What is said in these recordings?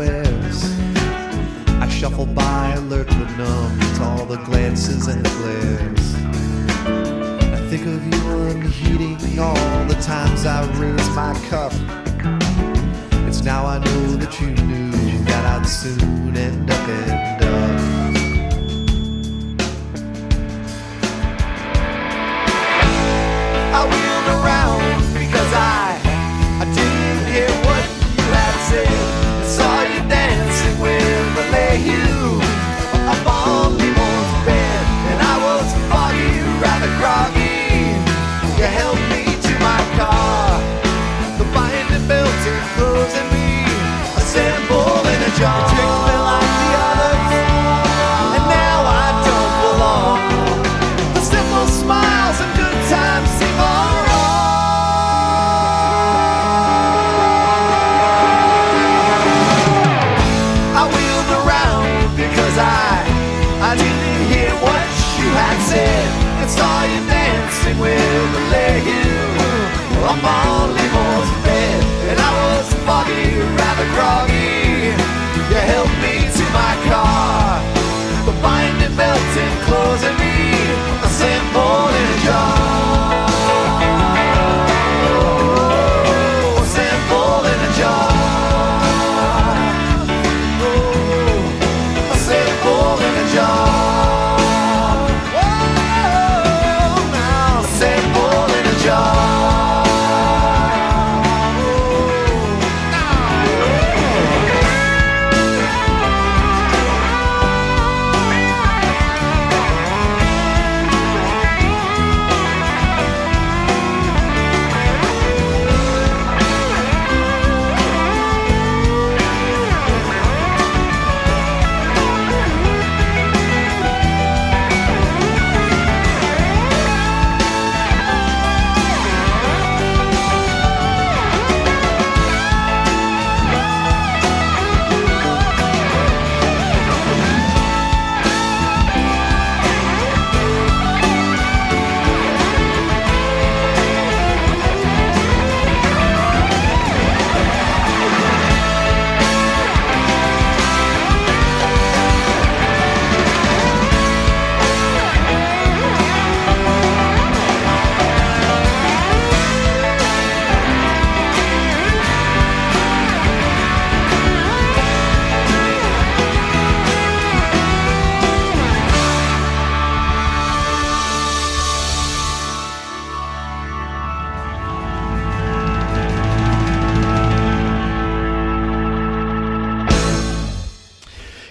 I shuffle by, alert but numb to all the glances and the glares. I think of you unheeding all the times I raise my cup. It's now I know that you knew that I'd soon end up in dust. I wheeled around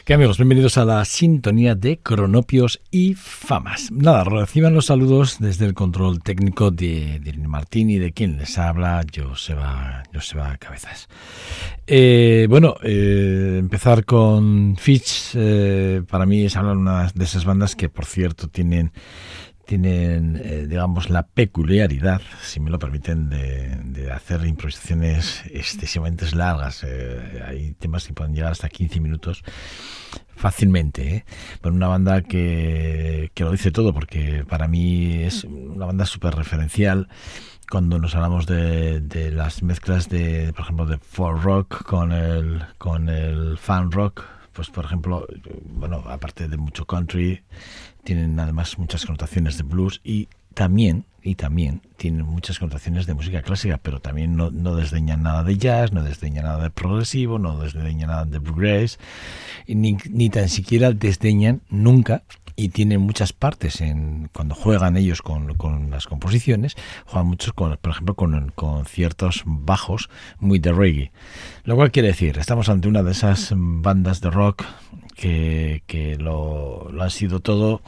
¿Qué amigos? Bienvenidos a la sintonía de Cronopios y Famas. Nada, reciban los saludos desde el control técnico de, de Martín y de quien les habla, Joseba, Joseba Cabezas. Eh, bueno, eh, empezar con Fitch, eh, para mí es hablar una de esas bandas que, por cierto, tienen tienen, eh, digamos, la peculiaridad, si me lo permiten, de, hacer improvisaciones excesivamente largas. Eh, hay temas que pueden llegar hasta 15 minutos fácilmente. ¿eh? Una banda que, que lo dice todo, porque para mí es una banda súper referencial cuando nos hablamos de, de, las mezclas de, por ejemplo, de folk rock con el, con el fan rock, pues por ejemplo, bueno, aparte de mucho country, tienen además muchas connotaciones de blues y también, y también tienen muchas connotaciones de música clásica, pero también no, no desdeñan nada de jazz, no desdeñan nada de progresivo, no desdeñan nada de bluegrass, ni, ni tan siquiera desdeñan nunca y tienen muchas partes en cuando juegan ellos con, las composiciones, juegan muchos con, por ejemplo con, con, ciertos bajos muy de reggae. Lo cual quiere decir, estamos ante una de esas bandas de rock que, que lo, lo han sido todo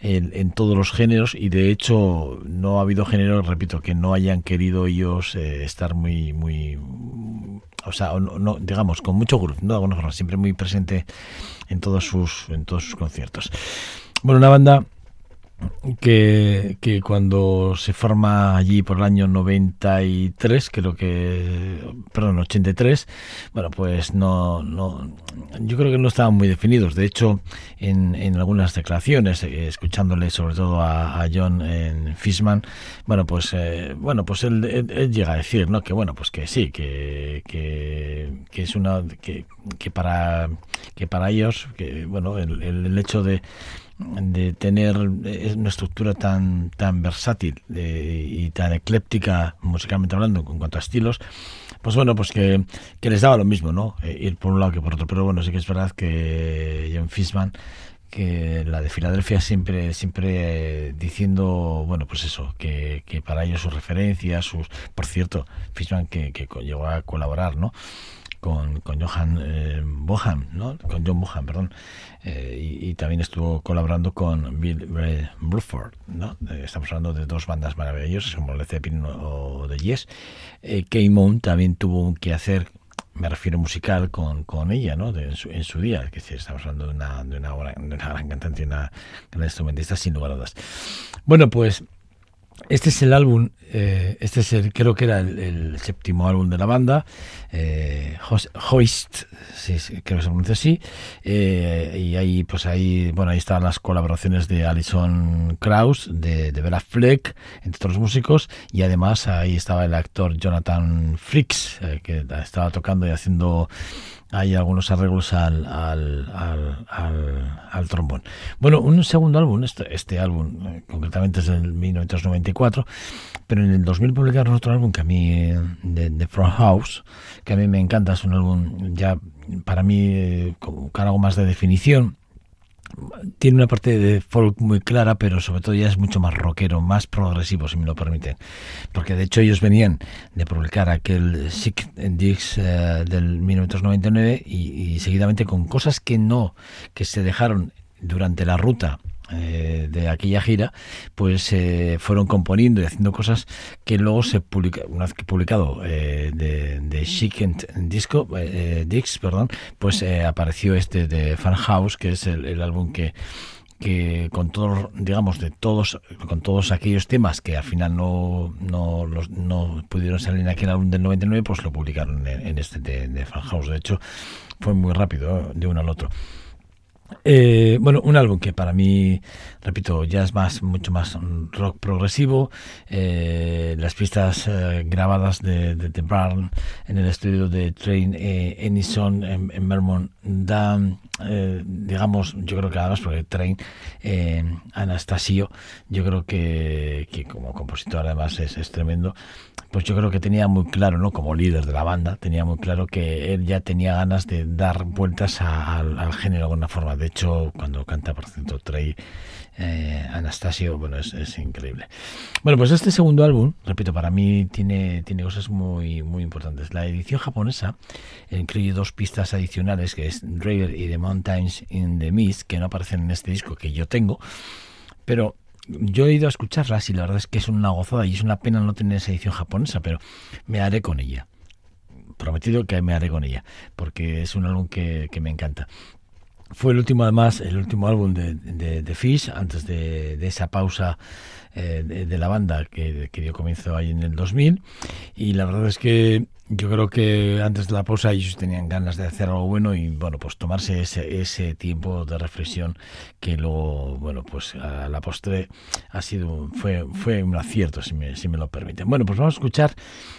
en, en, todos los géneros y de hecho no ha habido género, repito, que no hayan querido ellos eh, estar muy, muy, o sea, no, digamos, con mucho grupo, no de alguna forma, siempre muy presente en todos sus, en todos sus conciertos. Bueno, una banda que, que, cuando se forma allí por el año 93, creo que, perdón, 83, bueno, pues no, no, yo creo que no estaban muy definidos. De hecho, en, en algunas declaraciones, eh, escuchándole sobre todo a, a John en Fishman, bueno, pues, eh, bueno, pues él, llega a decir, ¿no? Que bueno, pues que sí, que, que, que es una, que, que para, que para ellos, que bueno, el, el hecho de de tener una estructura tan tan versátil de, y tan ecléptica musicalmente hablando en cuanto a estilos pues bueno pues que, que les daba lo mismo no eh, ir por un lado que por otro. Pero bueno sí que es verdad que John Fishman que la de Filadelfia siempre siempre eh, diciendo bueno pues eso que, que para ellos sus referencias sus por cierto Fishman que, que llegó a colaborar no con, con Johan eh, Bohan, ¿no? con John Bohan, perdón, eh, y, también estuvo colaborando con Bill eh, Bruford, ¿no? Eh, estamos hablando de dos bandas maravillosas como Led Zeppelin o The Yes. K-Moon también tuvo que hacer me refiero musical con, con ella, ¿no? En, su, en, su, día, que estamos hablando de una, de una, gran cantante una gran instrumentista, sin lugar a dudas. Bueno, pues este es el álbum, este es el, creo que era el, séptimo álbum de la banda, eh, Hoist, creo que se pronuncia así, eh, y ahí, pues ahí, bueno, ahí están las colaboraciones de Alison Krauss, de, de Bella Fleck, entre otros músicos, y además ahí estaba el actor Jonathan Fricks, eh, que estaba tocando y haciendo hay algunos arreglos al, al, trombón. Bueno, un segundo álbum, este, este álbum eh, concretamente es del 1994, pero en el 2000 publicaron otro álbum que a mí, de, de Front House, que a mí me encanta, es un álbum ya para mí eh, con algo más de definición tiene una parte de folk muy clara, pero sobre todo ya es mucho más rockero, más progresivo, si me lo permiten. Porque de hecho ellos venían de publicar aquel Sick Dix eh, del 1999 y, y seguidamente con cosas que no, que se dejaron durante la ruta eh, de aquella gira, pues eh, fueron componiendo y haciendo cosas que luego se publica, una vez que publicado eh, de, de Disco, eh, Dix, perdón, pues eh, apareció este de Fan House, que es el, álbum que que con todos, digamos, de todos, con todos aquellos temas que al final no, no, los, no pudieron salir en aquel álbum del 99, pues lo publicaron en, en este de, de Fan House. De hecho, fue muy rápido de uno al otro. Eh, bueno, un álbum que para mí, repito, ya es más, mucho más rock progresivo. Eh, las pistas eh, grabadas de, de Barn en el estudio de Train eh, Enison en, en Vermont dan, eh, digamos, yo creo que además porque Train eh, Anastasio, yo creo que, que como compositor además es, es tremendo pues yo creo que tenía muy claro, ¿no? Como líder de la banda, tenía muy claro que él ya tenía ganas de dar vueltas a, a, al género de alguna forma. De hecho, cuando canta, por cierto, Trey eh, Anastasio, bueno, es, es, increíble. Bueno, pues este segundo álbum, repito, para mí tiene, tiene cosas muy, muy importantes. La edición japonesa incluye dos pistas adicionales, que es Draver y The Mountains in the Mist, que no aparecen en este disco que yo tengo, pero yo he ido a escucharlas y la verdad es que es una gozada y es una pena no tener esa edición japonesa, pero me haré con ella. Prometido que me haré con ella, porque es un álbum que, que me encanta. Fue el último, además, el último álbum de, de, de Fish, antes de, de esa pausa eh, de, la banda que, que, dio comienzo ahí en el 2000. Y la verdad es que yo creo que antes de la pausa ellos tenían ganas de hacer algo bueno y, bueno, pues tomarse ese, ese tiempo de reflexión que luego, bueno, pues a la postre ha sido, fue, fue un acierto, si me, si me lo permiten. Bueno, pues vamos a escuchar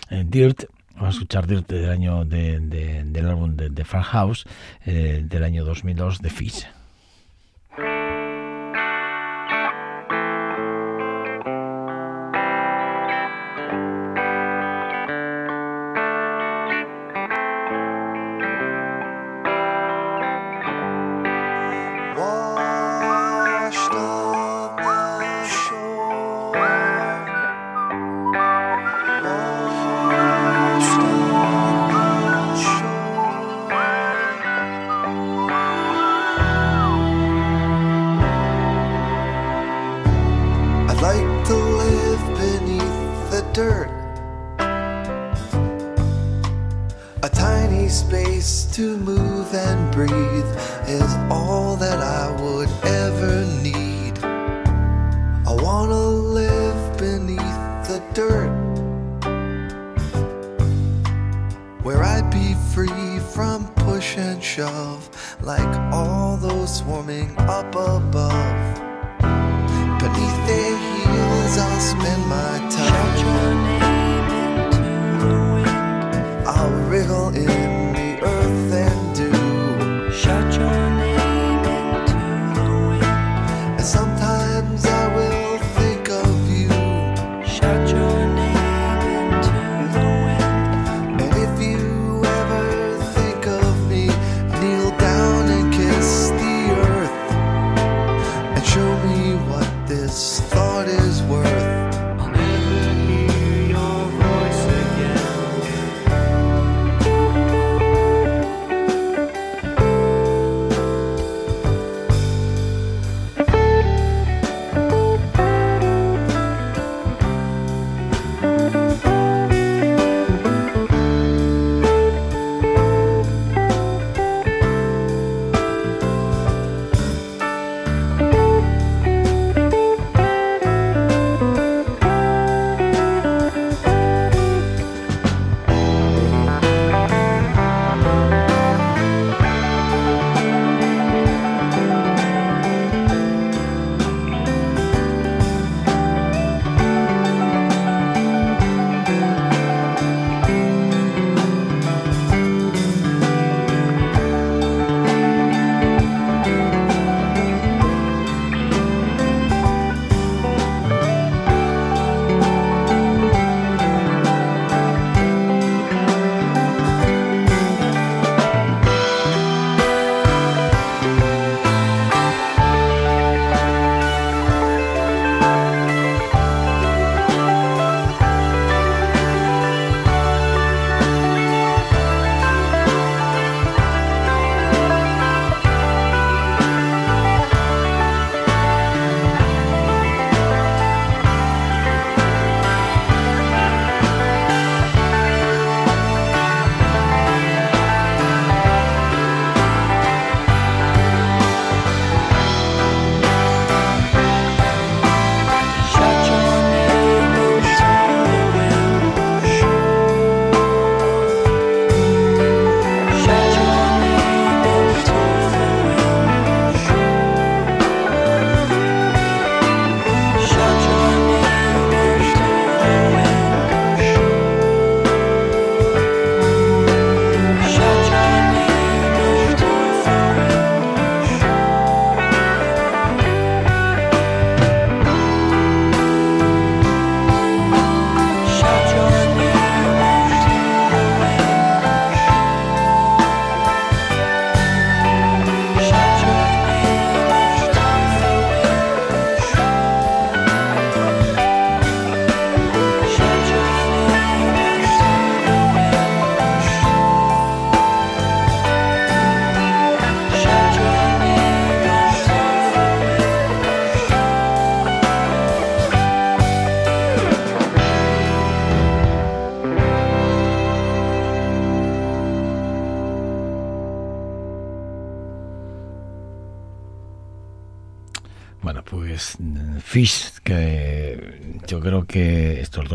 eh, Dirt Vamos a escuchar del año de, de, del álbum de, de Farmhouse eh, del año 2002 de Fish.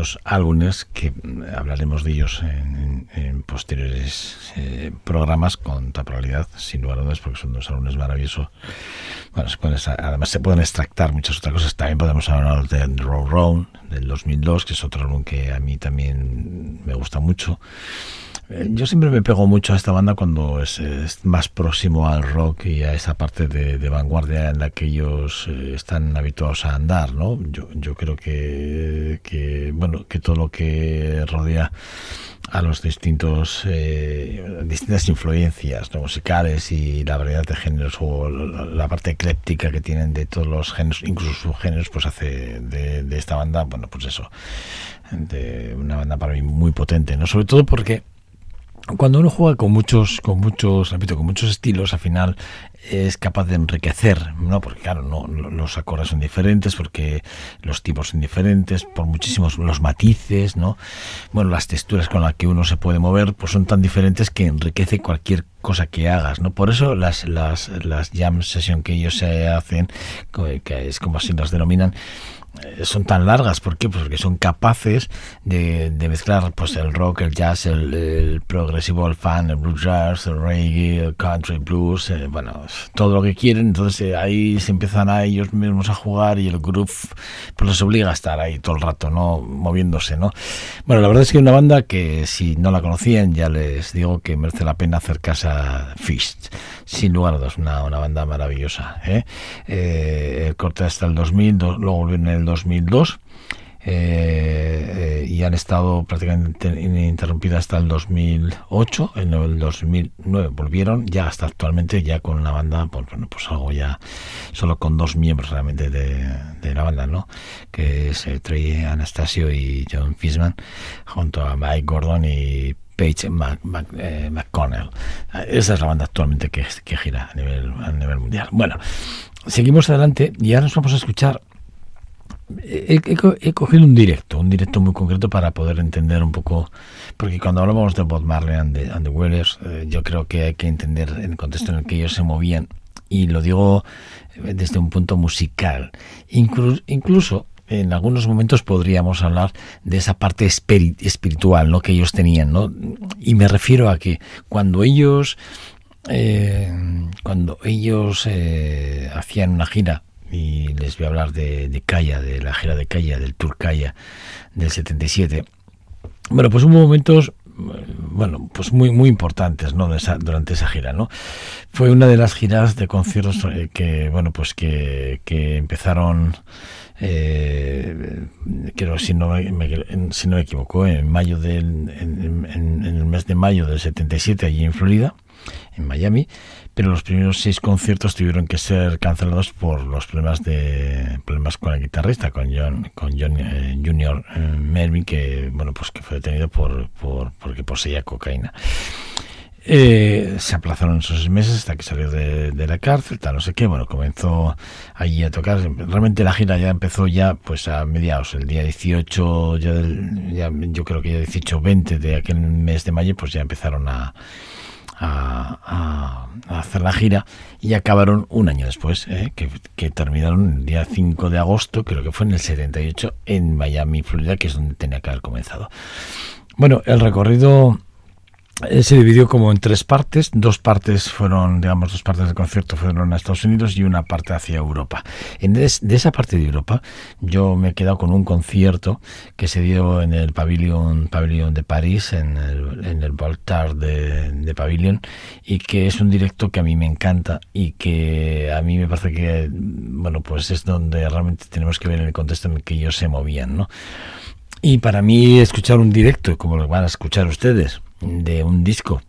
Dos álbumes, que hablaremos de ellos en, en posteriores eh, programas con temporalidad, sin lugar a dudas, porque son dos álbumes maravillosos. Bueno, se pueden, además se pueden extractar muchas otras cosas. También podemos hablar de Row Round del 2002, que es otro álbum que a mí también me gusta mucho. Eh, yo siempre me pego mucho a esta banda cuando es, más próximo al rock y a esa parte de, vanguardia en la que ellos eh, están habituados a andar, ¿no? Yo, yo creo que, bueno, que todo lo que rodea a los distintos eh, distintas influencias musicales y la variedad de géneros o la parte ecléptica que tienen de todos los géneros, incluso subgéneros, pues hace de, esta banda, bueno, pues eso, una banda para mí muy potente, ¿no? Sobre todo porque cuando uno juega con muchos, con muchos, repito, con muchos estilos, al final es capaz de enriquecer, ¿no? Porque claro, no, los acordes son diferentes, porque los tipos son diferentes, por muchísimos los matices, ¿no? Bueno, las texturas con las que uno se puede mover, pues son tan diferentes que enriquece cualquier cosa que hagas, ¿no? Por eso las, las, las jam session que ellos se hacen, que es como así las denominan, son tan largas. ¿Por qué? Pues porque son capaces de, mezclar pues el rock, el jazz, el, progresivo, el fan, el blues jazz, el reggae, el country blues, eh, bueno, todo lo que quieren. Entonces eh, ahí se empiezan a ellos mismos a jugar y el groove pues les obliga a estar ahí todo el rato, ¿no? Moviéndose, ¿no? Bueno, la verdad es que una banda que si no la conocían ya les digo que merece la pena acercarse a Fist. Sin lugar a dudas, una, una banda maravillosa. ¿eh? el corte hasta el 2000, luego volvieron en el 2002 eh, eh, y han estado prácticamente ininterrumpidas hasta el 2008 en el 2009 volvieron ya hasta actualmente ya con una banda pues bueno pues algo ya solo con dos miembros realmente de, la banda no que es eh, Trey Anastasio y John Fishman junto a Mike Gordon y Paige McConnell. Esa es la banda actualmente que, que gira a nivel, a nivel mundial. Bueno, seguimos adelante y ahora nos vamos a escuchar he, cogido un directo, un directo muy concreto para poder entender un poco, porque cuando hablamos de Bob Marley and the, and eh, yo creo que hay que entender el contexto en el que ellos se movían, y lo digo eh, desde un punto musical. incluso en algunos momentos podríamos hablar de esa parte espiritual ¿no? que ellos tenían, ¿no? Y me refiero a que cuando ellos eh, cuando ellos hacían una gira y les voy a hablar de, de Calla, de la gira de Calla, del Tour Calla del 77. Bueno, pues hubo momentos bueno, pues muy muy importantes, ¿no? durante esa gira, ¿no? Fue una de las giras de conciertos eh, que, bueno, pues que empezaron, eh, creo, si no, me, si no me equivoco, en mayo del, en, en, el mes de mayo del 77 allí en Florida, en Miami, pero los primeros seis conciertos tuvieron que ser cancelados por los problemas de problemas con el guitarrista, con John, con John eh, Junior eh, que bueno pues que fue detenido por, por porque poseía cocaína. Eh, se aplazaron esos seis meses hasta que salió de, la cárcel, tal, no sé qué, bueno, comenzó allí a tocar, realmente la gira ya empezó ya pues a mediados, el día 18, ya, ya yo creo que ya 18 20 de aquel mes de mayo, pues ya empezaron a, hacer la gira y acabaron un año después, ¿eh? que, terminaron el día 5 de agosto, creo que fue en el 78, en Miami, Florida, que es donde tenía que haber comenzado. Bueno, el recorrido se dividió como en tres partes. Dos partes fueron, digamos, dos partes del concierto fueron a Estados Unidos y una parte hacia Europa. En de esa parte de Europa, yo me he quedado con un concierto que se dio en el Pavilion, Pavilion de París, en el, en el Voltaire de, de Pavilion, y que es un directo que a mí me encanta y que a mí me parece que, bueno, pues es donde realmente tenemos que ver en el contexto en el que ellos se movían, ¿no? Y para mí escuchar un directo, como lo van a escuchar ustedes, de un disco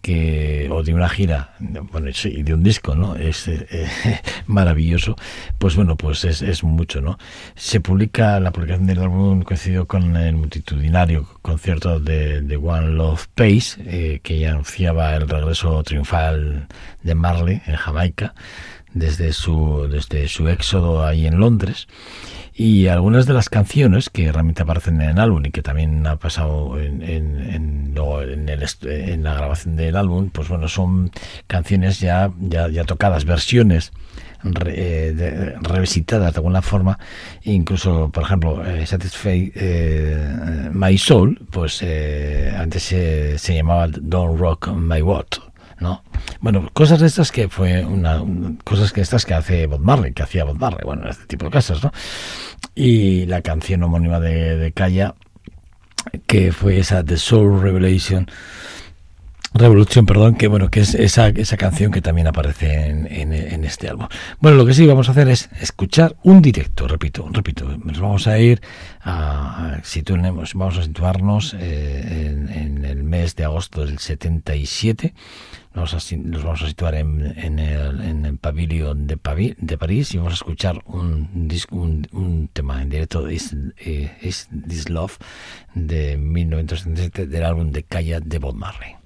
que o de una gira bueno sí de un disco no es eh, maravilloso. Pues bueno pues es, es, mucho no se publica la publicación del álbum coincidió con el multitudinario concierto de, One Love Pace eh, que ya anunciaba el regreso triunfal de Marley en Jamaica desde su desde su éxodo ahí en Londres y algunas de las canciones que realmente aparecen en el álbum y que también ha pasado en, en, en, el, en la grabación del álbum, pues bueno, son canciones ya, ya, ya tocadas, versiones re- eh, revisitadas de alguna forma, incluso, por ejemplo, eh, Satisfy eh, My Soul, pues eh, antes se, se llamaba Don't Rock My World, ¿no? Bueno, cosas de estas que fue una, un- cosas que estas que hace Bob Marley, que hacía Bob Marley, bueno, este tipo de cosas, ¿no? Y la canción homónima de, de Kaya, que fue esa The Soul Revelation, Revolución, perdón, que bueno, que es esa, esa canción que también aparece en, en- este álbum. Bueno, lo que sí vamos a hacer es escuchar un directo, repito, repito, nos vamos a ir a, situemos- vamos a situarnos eh, en, en el mes de agosto del 77, nos, vamos nos vamos a situar en, en el, en el pabellón de, Pavi- de París y vamos a escuchar un, disco, un, un tema en directo, Is, eh, Is This Love, de 1977, del álbum de Calla de Bob Marley.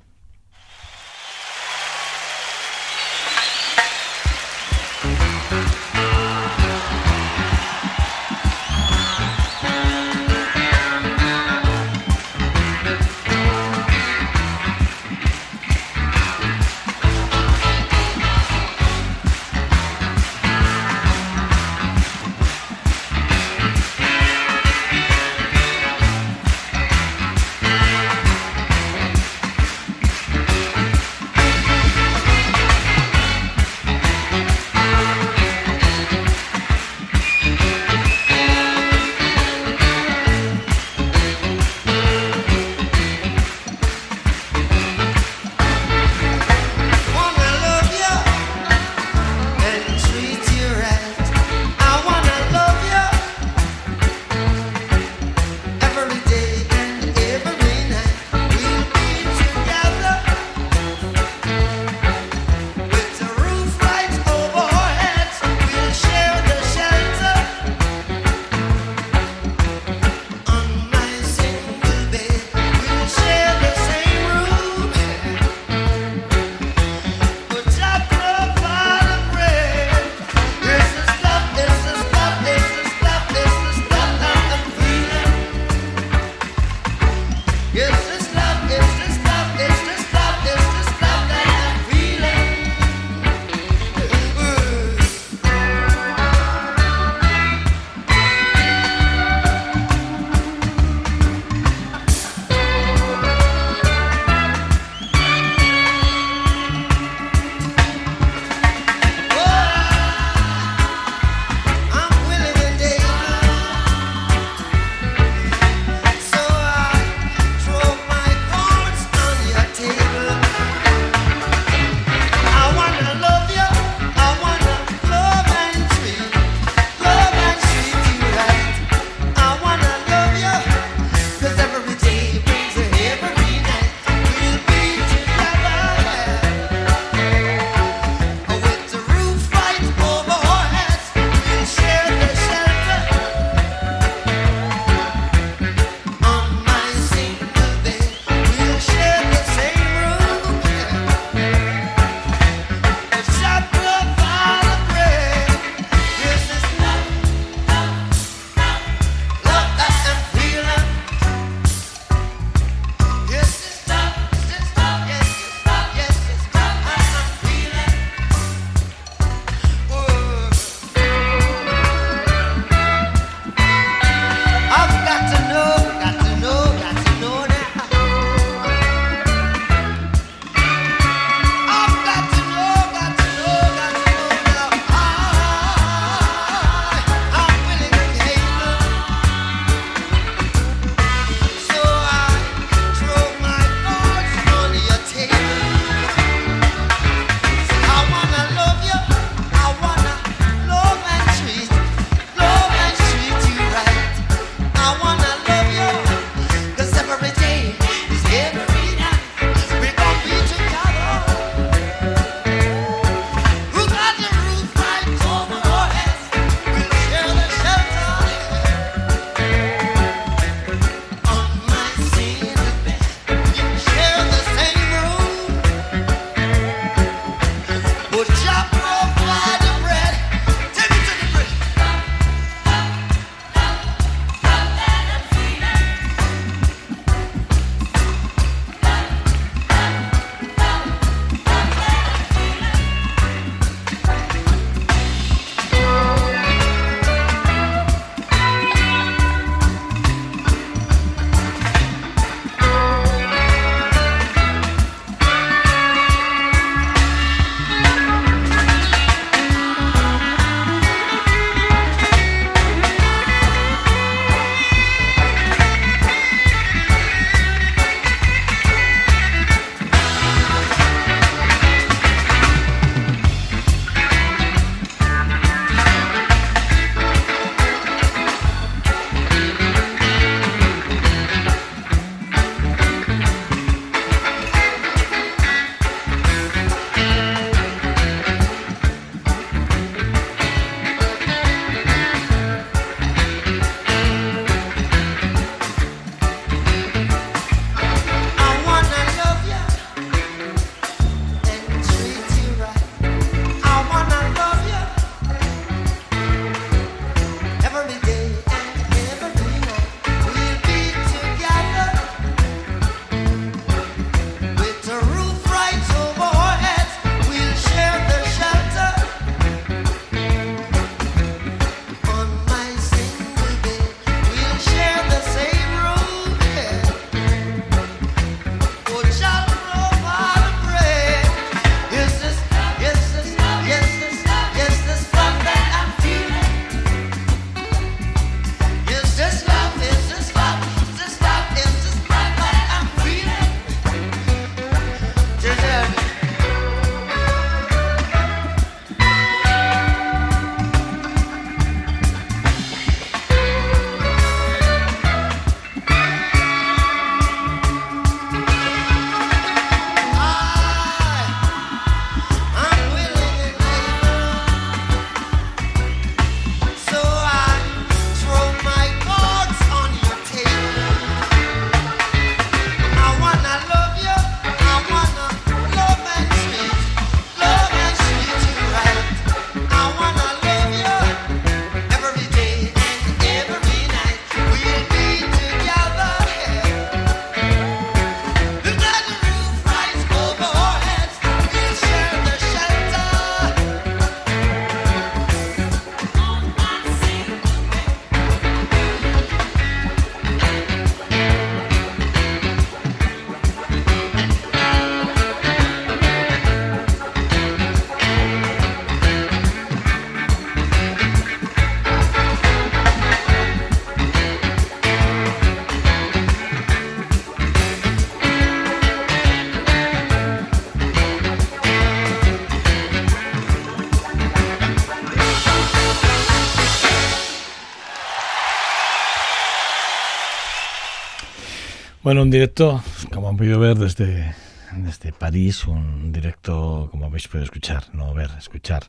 Bueno, un directo, como han podido ver desde, desde París, un directo, como habéis podido escuchar, no ver, escuchar,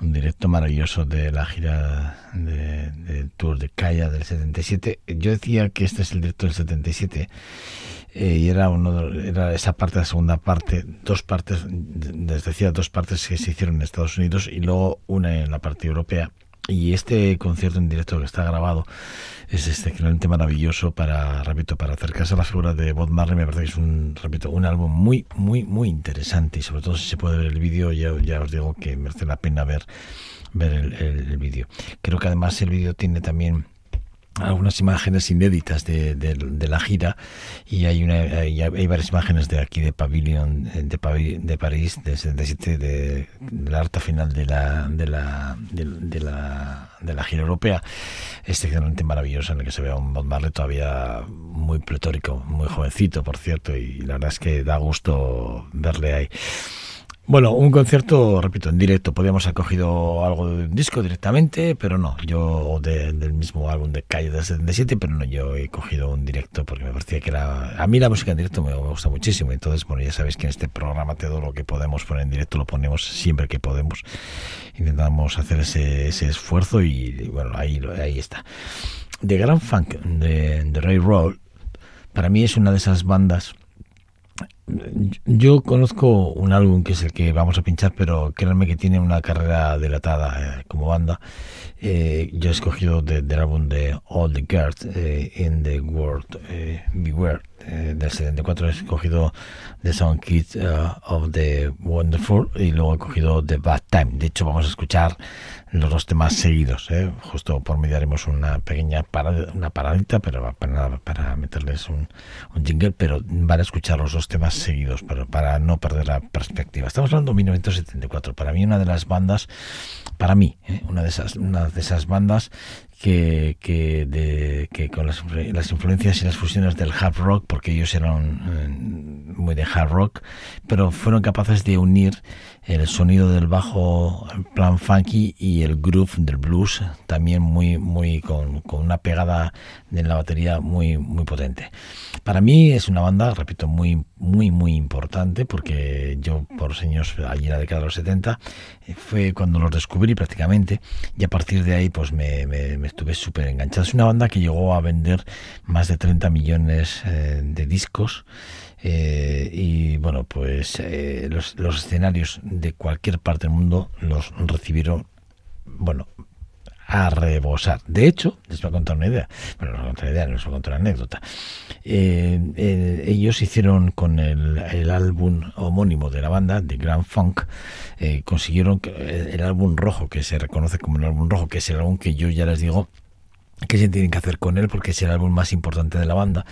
un directo maravilloso de la gira del Tour de Calla del 77. Yo decía que este es el directo del 77 eh, y era uno era esa parte, la segunda parte, dos partes, les decía dos partes que se hicieron en Estados Unidos y luego una en la parte europea. Y este concierto en directo que está grabado es este realmente maravilloso para, repito, para acercarse a la figura de Bob Marley. Me parece que es un, repito, un álbum muy, muy, muy interesante y sobre todo si se puede ver el vídeo, ya, ya os digo que merece la pena ver, ver el, el vídeo. Creo que además el vídeo tiene también algunas imágenes inéditas de, de, la gira y hay, una, hay, varias imágenes de aquí de Pavilion de, de París de 77 de, de, la final de la de la, de, la de la gira europea. Excepcionalmente maravillosa en el que se ve a un Bob Marley todavía muy pletórico muy jovencito por cierto y la verdad es que da gusto verle ahí bueno, un concierto, repito, en directo. Podríamos haber cogido algo de un disco directamente, pero no. Yo, del mismo álbum de Calle del 77, pero no, yo he cogido un directo porque me parecía que era. A mí la música en directo me, gusta muchísimo. Entonces, bueno, ya sabéis que en este programa todo lo que podemos poner en directo lo ponemos siempre que podemos. Intentamos hacer ese, ese esfuerzo y, bueno, ahí, ahí está. The Grand Funk de, de Ray Roll, para mí es una de esas bandas yo conozco un álbum que es el que vamos a pinchar, pero créanme que tiene una carrera delatada eh, como banda. Eh, yo he escogido del álbum de All the Girls eh, in the World Beware del 74. He escogido The Song Kids of the Wonderful y luego he cogido The Bad Time. De hecho, vamos a escuchar los dos temas seguidos. ¿eh? Justo por medio haremos una pequeña parada, una paradita pero para, para meterles un, un, jingle, pero van a escuchar los dos temas seguidos pero para no perder la perspectiva. Estamos hablando de 1974. Para mí una de las bandas, para mí, ¿eh? una, de esas, una de esas bandas que, que, de, que con las, las, influencias y las fusiones del hard rock, porque ellos eran eh, muy de hard rock, pero fueron capaces de unir el sonido del bajo plan funky y el groove del blues también muy muy con, con, una pegada en la batería muy muy potente. Para mí es una banda repito muy muy muy importante porque yo por años allí en la década de los 70 eh, fue cuando los descubrí prácticamente y a partir de ahí pues me, me, estuve súper enganchado es una banda que llegó a vender más de 30 millones eh, de discos eh, y bueno, pues eh, los, los, escenarios de cualquier parte del mundo los recibieron, bueno, a rebosar. De hecho, les voy a contar una idea, bueno, les voy a contar una idea, les voy a contar una anécdota. Eh, ellos hicieron con el, el, álbum homónimo de la banda, The Grand Funk, consiguieron el álbum rojo, que se reconoce como el álbum rojo, que es el álbum que yo ya les digo que se tienen que hacer con él porque es el álbum más importante de la banda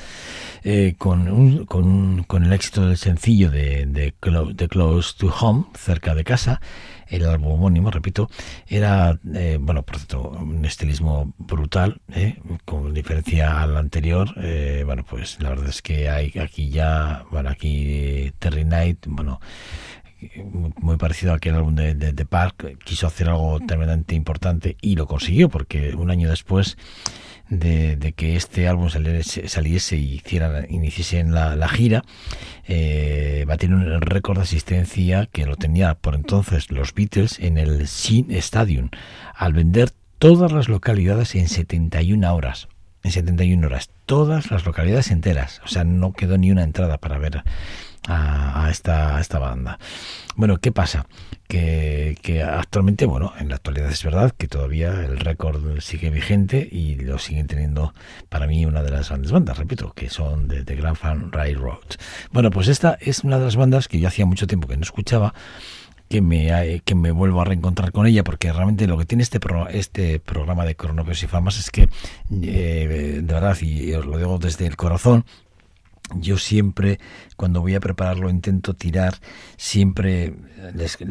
eh, con, un, con, con, el éxito del sencillo de, de, Close to Home cerca de casa el álbum homónimo repito era eh, bueno por cierto un estilismo brutal eh, con diferencia al anterior eh, bueno pues la verdad es que hay aquí ya bueno aquí Terry Knight bueno muy parecido a aquel álbum de, de, Park, quiso hacer algo tremendamente importante y lo consiguió porque un año después de, que este álbum saliese, saliese y hiciera, iniciase la, la gira, eh, tener un récord de asistencia que lo tenía por entonces los Beatles en el Sin Stadium, al vender todas las localidades en 71 horas en 71 horas, todas las localidades enteras, o sea, no quedó ni una entrada para ver a, esta, esta banda. Bueno, ¿qué pasa? Que, que, actualmente, bueno, en la actualidad es verdad que todavía el récord sigue vigente y lo siguen teniendo para mí una de las grandes bandas, repito, que son de, de Grand Fan Railroad. Bueno, pues esta es una de las bandas que yo hacía mucho tiempo que no escuchaba que me, que me vuelvo a reencontrar con ella, porque realmente lo que tiene este, este programa de Cronopios y Famas es que, eh, de verdad, y os lo digo desde el corazón, yo siempre, cuando voy a prepararlo, intento tirar siempre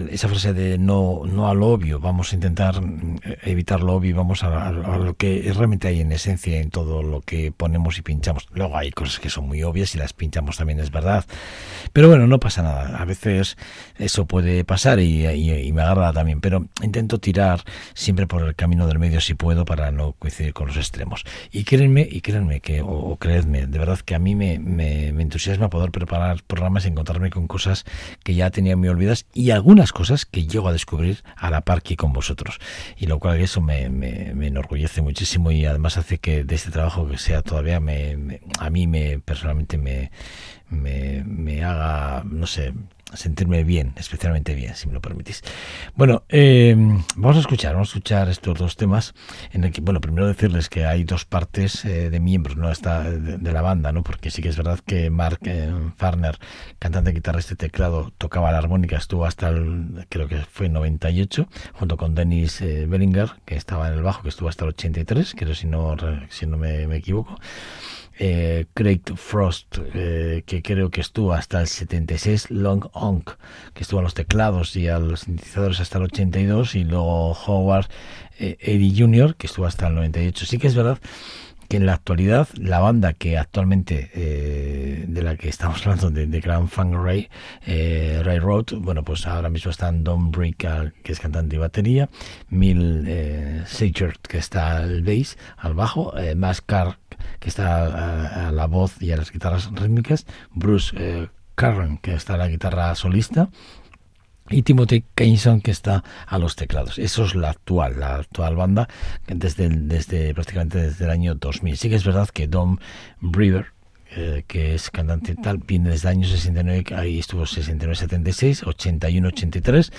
esa frase de no, no al obvio, vamos a intentar eh, evitar lo obvio, vamos a, lo que realmente hay en esencia en todo lo que ponemos y pinchamos. Luego hay cosas que son muy obvias y las pinchamos también, es verdad. Pero bueno, no pasa nada. A veces eso puede pasar y, y me agarra también, pero intento tirar siempre por el camino del medio si puedo para no coincidir con los extremos. Y créanme, y créanme que, o, creedme, de verdad que a mí me, me, entusiasma poder preparar programas y encontrarme con cosas que ya tenía muy olvidadas y algunas cosas que llego a descubrir a la par que con vosotros. Y lo cual eso me, me, enorgullece muchísimo y además hace que de este trabajo que sea todavía me, a mí me personalmente me, me, me haga, no sé, sentirme bien, especialmente bien, si me lo permitís. Bueno, eh, vamos a escuchar, vamos a escuchar estos dos temas. En el que, bueno, primero decirles que hay dos partes eh, de miembros, no está de, la banda, ¿no? Porque sí que es verdad que Mark eh, Farner, cantante, guitarrista y teclado, tocaba la armónica, estuvo hasta el, creo que fue 98, junto con Dennis Bellinger, que estaba en el bajo, que estuvo hasta el 83, creo si no, si no me, me equivoco eh, Craig Frost, eh, que creo que estuvo hasta el 76, Long Onk, que estuvo a los teclados y a los sintetizadores hasta el 82, y luego Howard eh, Eddie Jr., que estuvo hasta el 98. Sí que es verdad que en la actualidad la banda que actualmente de la que estamos hablando de, de Grand Funk Ray eh, Ray Road bueno pues ahora mismo están Don Brick que es cantante y batería Mil eh, que está al bass al bajo eh, Mascar que está a, la voz y a las guitarras rítmicas, Bruce eh, que está a la guitarra solista, y Timothy Keyson que está a los teclados. Eso es la actual, la actual banda desde, desde prácticamente desde el año 2000. Sí que es verdad que Dom Brewer eh, que es cantante tal, viene desde el año 69, ahí estuvo 69-76, 81-83,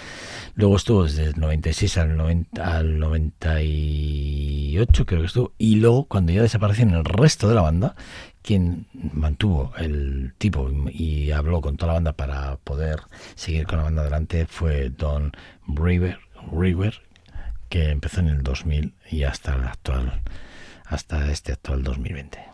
luego estuvo desde el 96 al, 90, al 98, creo que estuvo, y luego cuando ya desaparecieron el resto de la banda, quien mantuvo el tipo y, habló con toda la banda para poder seguir con la banda adelante fue Don River, River que empezó en el 2000 y hasta el actual, hasta este actual 2020.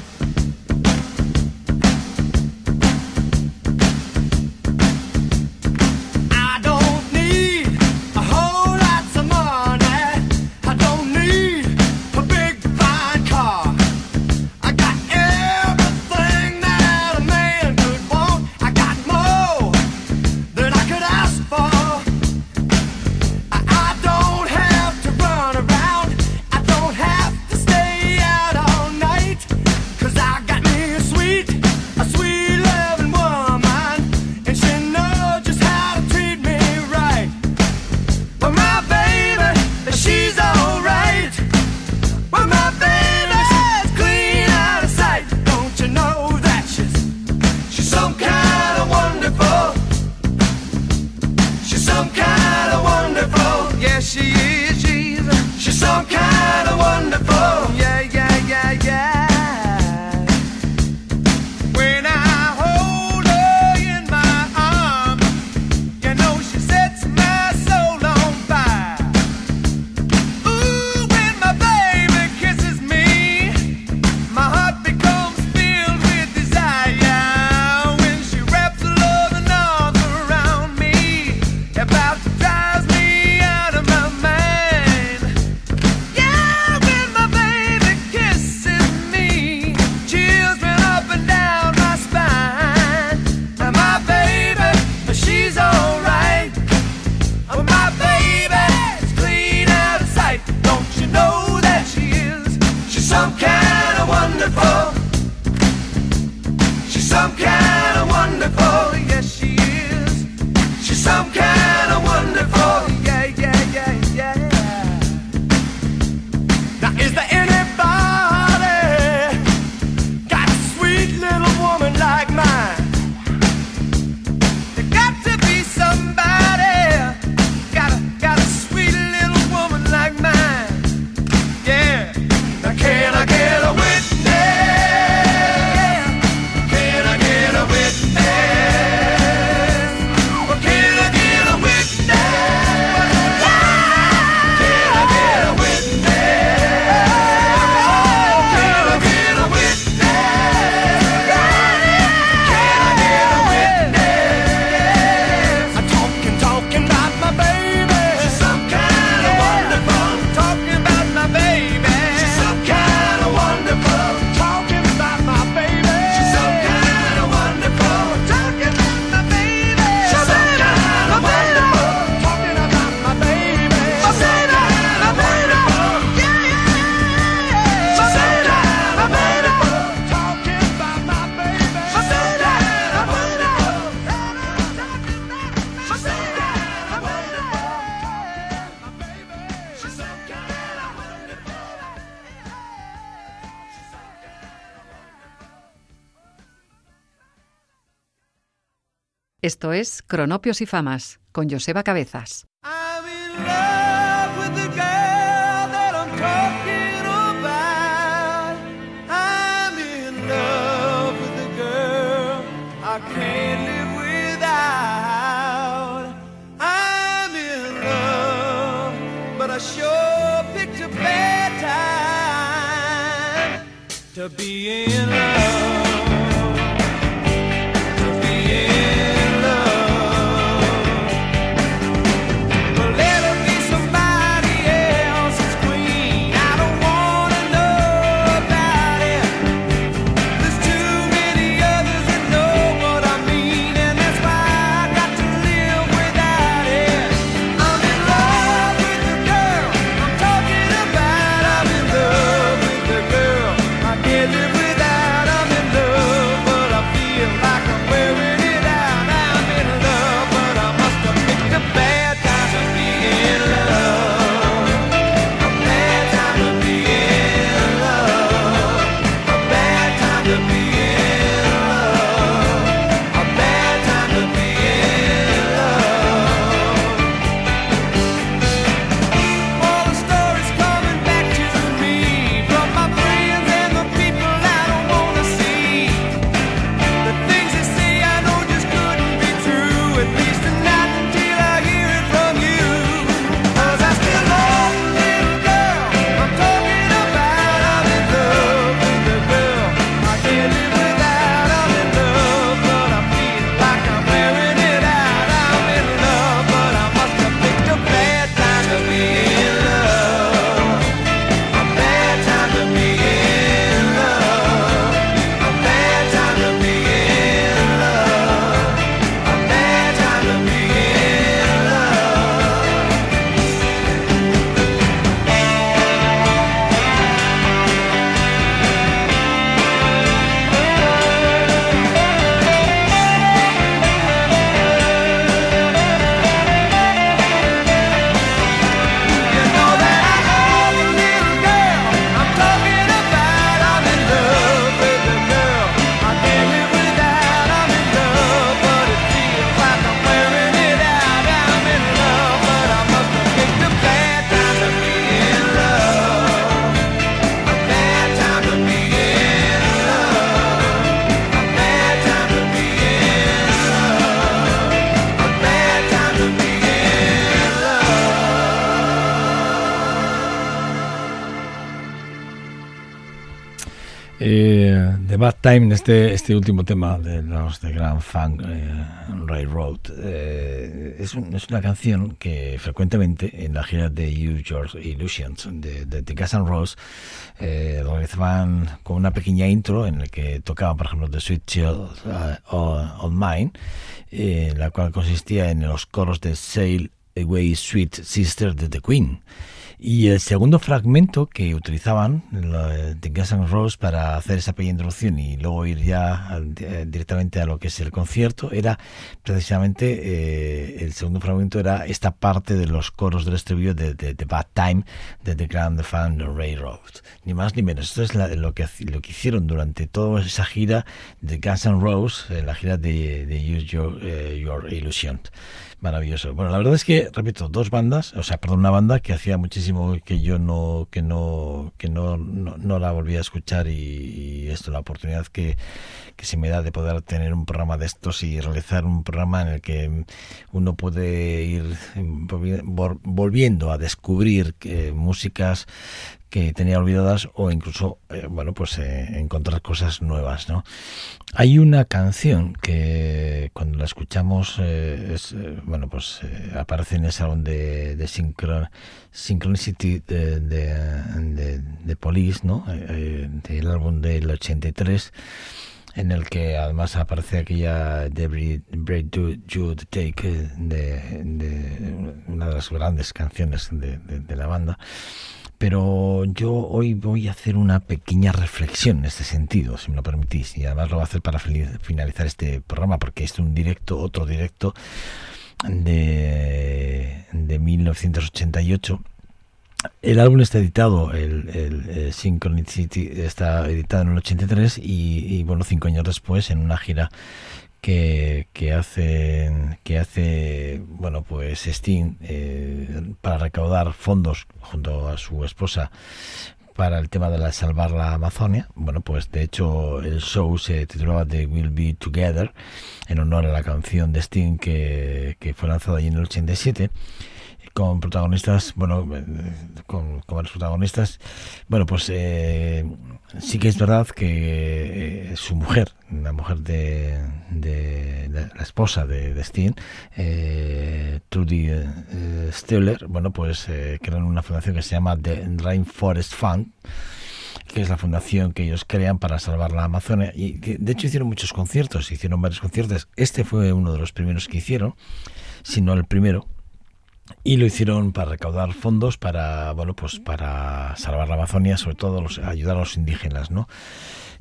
Esto es Cronopios y Famas con Joseba Cabezas. I'm in love Time, este, este último tema de los de Grand Funk eh, Railroad, eh, es, un- es una canción que frecuentemente en la gira de Use Your Illusions de, de, de Guns N' Roses eh, realizaban con una pequeña intro en la que tocaban, por ejemplo, The Sweet Chill uh, on Mine, eh, la cual consistía en los coros de Sail Away Sweet Sister de The Queen. Y el segundo fragmento que utilizaban de Guns N' Roses para hacer esa pequeña introducción y luego ir ya eh, directamente a lo que es el concierto era precisamente eh, el segundo fragmento era esta parte de los coros del estribillo de, de, Bad Time de The Grand Fan Railroad. Ni más ni menos. Esto es la- lo, que, lo que hicieron durante toda esa gira de Guns N' Roses, la gira de, de Use Your, eh, Your Illusion. Maravilloso. Bueno, la verdad es que, repito, dos bandas, o sea, perdón, una banda que hacía muchísimo que yo no, que no, que no, no, no la volvía a escuchar y, esto, la oportunidad que, que se me da de poder tener un programa de estos y realizar un programa en el que uno puede ir vol- volviendo a descubrir que músicas que tenía olvidadas o incluso eh, bueno pues eh, encontrar cosas nuevas no hay una canción que cuando la escuchamos eh, es, eh, bueno pues aparece en ese álbum de, de Synchron- Synchronicity de, de, Police no del álbum del 83 en el que además aparece aquella Every Break You You Take de, una de las grandes canciones de la banda pero yo hoy voy a hacer una pequeña reflexión en este sentido, si me lo permitís, y además lo voy a hacer para finalizar este programa, porque es un directo, otro directo de, de 1988. El álbum está editado, el, el, eh, Synchronicity está editado en el 83 y, y, bueno, cinco años después en una gira que, que hacen que hace bueno pues Sting eh, para recaudar fondos junto a su esposa para el tema de la salvar la Amazonia. Bueno, pues de hecho el show se titulaba The Will Be Together en honor a la canción de Sting que, que fue lanzada allí en el 87 con protagonistas, bueno, eh, con, con varios protagonistas. Bueno, pues eh, sí que es verdad que eh, su mujer, la mujer de, de, la esposa de, de Steen, eh, Trudy eh, Stiller, bueno, pues eh, crean una fundación que se llama The Rainforest Fund que es la fundación que ellos crean para salvar la Amazonia y que de hecho hicieron muchos conciertos, hicieron varios conciertos. Este fue uno de los primeros que hicieron, si no el primero, y lo hicieron para recaudar fondos para bueno pues para salvar la Amazonia sobre todo los, ayudar a los indígenas no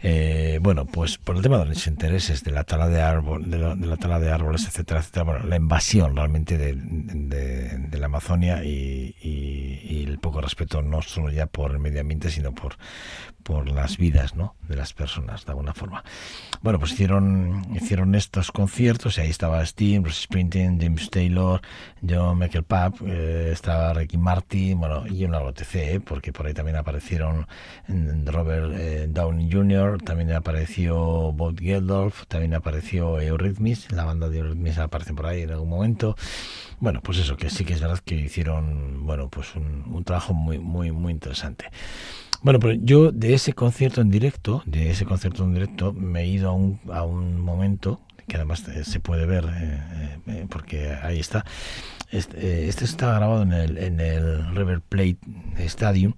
eh, bueno pues por el tema de los intereses de la tala de árbol de la, tala de árboles etcétera etcétera bueno la invasión realmente de, la Amazonia y, el poco respeto no solo ya por el medio ambiente sino por por las vidas ¿no? de las personas de alguna forma bueno pues hicieron hicieron estos conciertos y ahí estaba Steve Bruce Springsteen James Taylor John Michael Papp eh, estaba Ricky Martin bueno y un largo TC ¿eh? porque por ahí también aparecieron Robert eh, Downey Jr. también apareció Bob Geldof también apareció Eurythmics la banda de Eurythmics aparece por ahí en algún momento bueno pues eso que sí que es verdad que hicieron bueno pues un, un trabajo muy muy muy interesante bueno, pues yo de ese concierto en directo, de ese concierto en directo, me he ido a un, a un momento que además se puede ver eh, eh, porque ahí está. Este, este, está grabado en el, en el River Plate Stadium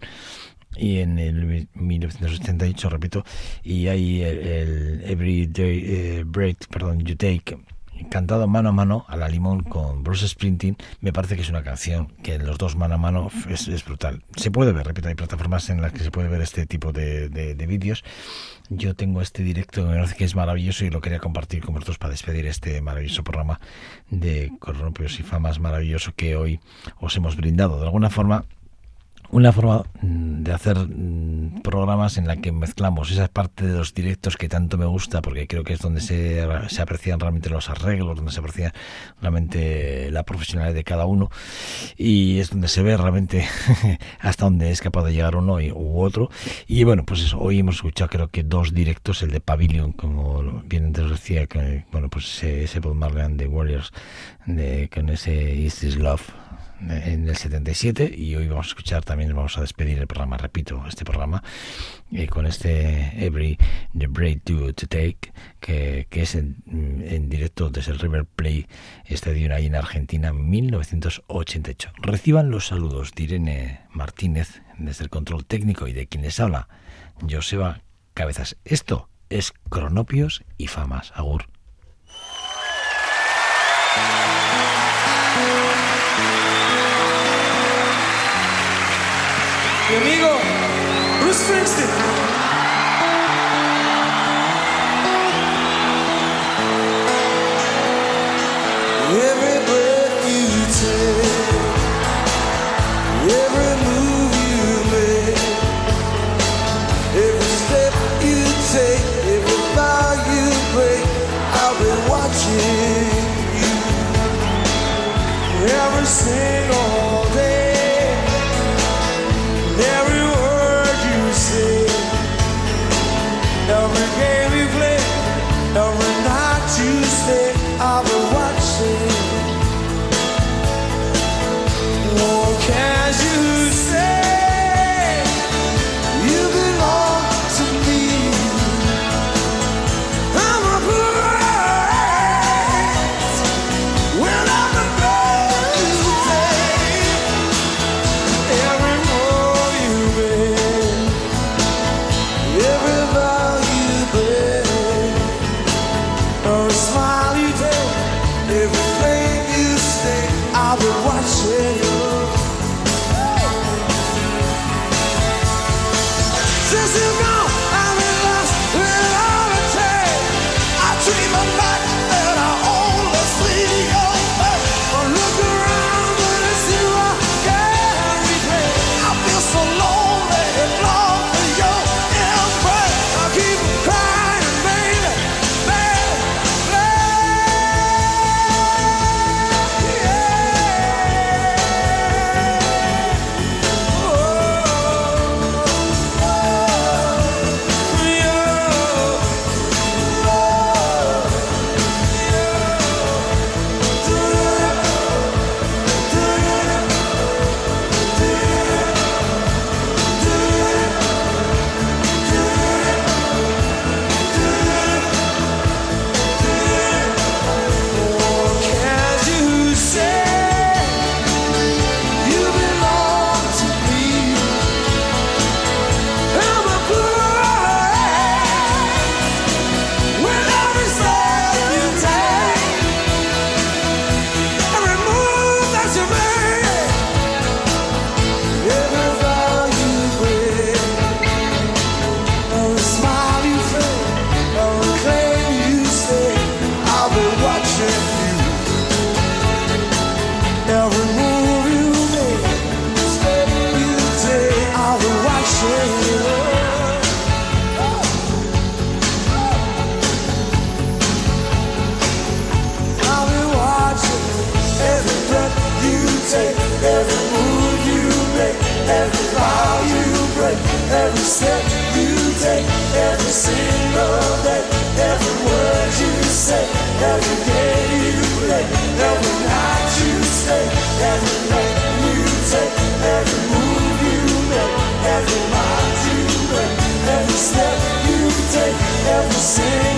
y en el 1988, repito, y hay el, el Every Day eh, Break, perdón, You Take cantado mano a mano a la limón con Bruce Springsteen, me parece que es una canción que los dos mano a mano es, es brutal. Se puede ver, repito, hay plataformas en las que se puede ver este tipo de, de, de vídeos. Yo tengo este directo que me parece que es maravilloso y lo quería compartir con vosotros para despedir este maravilloso programa de Corropios y Famas maravilloso que hoy os hemos brindado. De alguna forma, una forma de hacer programas en la que mezclamos esa parte de los directos que tanto me gusta porque creo que es donde se, se aprecian realmente los arreglos, donde se aprecia realmente la profesionalidad de cada uno y es donde se ve realmente hasta dónde es capaz de llegar uno y, u otro. Y bueno pues eso, hoy hemos escuchado creo que dos directos, el de Pavilion como bien antes decía que bueno pues ese, ese Bob Warriors de, con ese Is This Love en el 77 y hoy vamos a escuchar también vamos a despedir el programa repito este programa eh, con este Every the Break to, to Take que, que es en, en, directo desde el River Play Estadio ahí en Argentina 1988 reciban los saludos de Irene Martínez desde el control técnico y de quien les habla Joseba Cabezas. Esto es Cronopios y Famas. Agur mi amigo Bruce Springsteen. Every step you take, every single day, every word you say, every day you play, every night you stay, every night you take, every move you make, every mind you make, every step you take, every single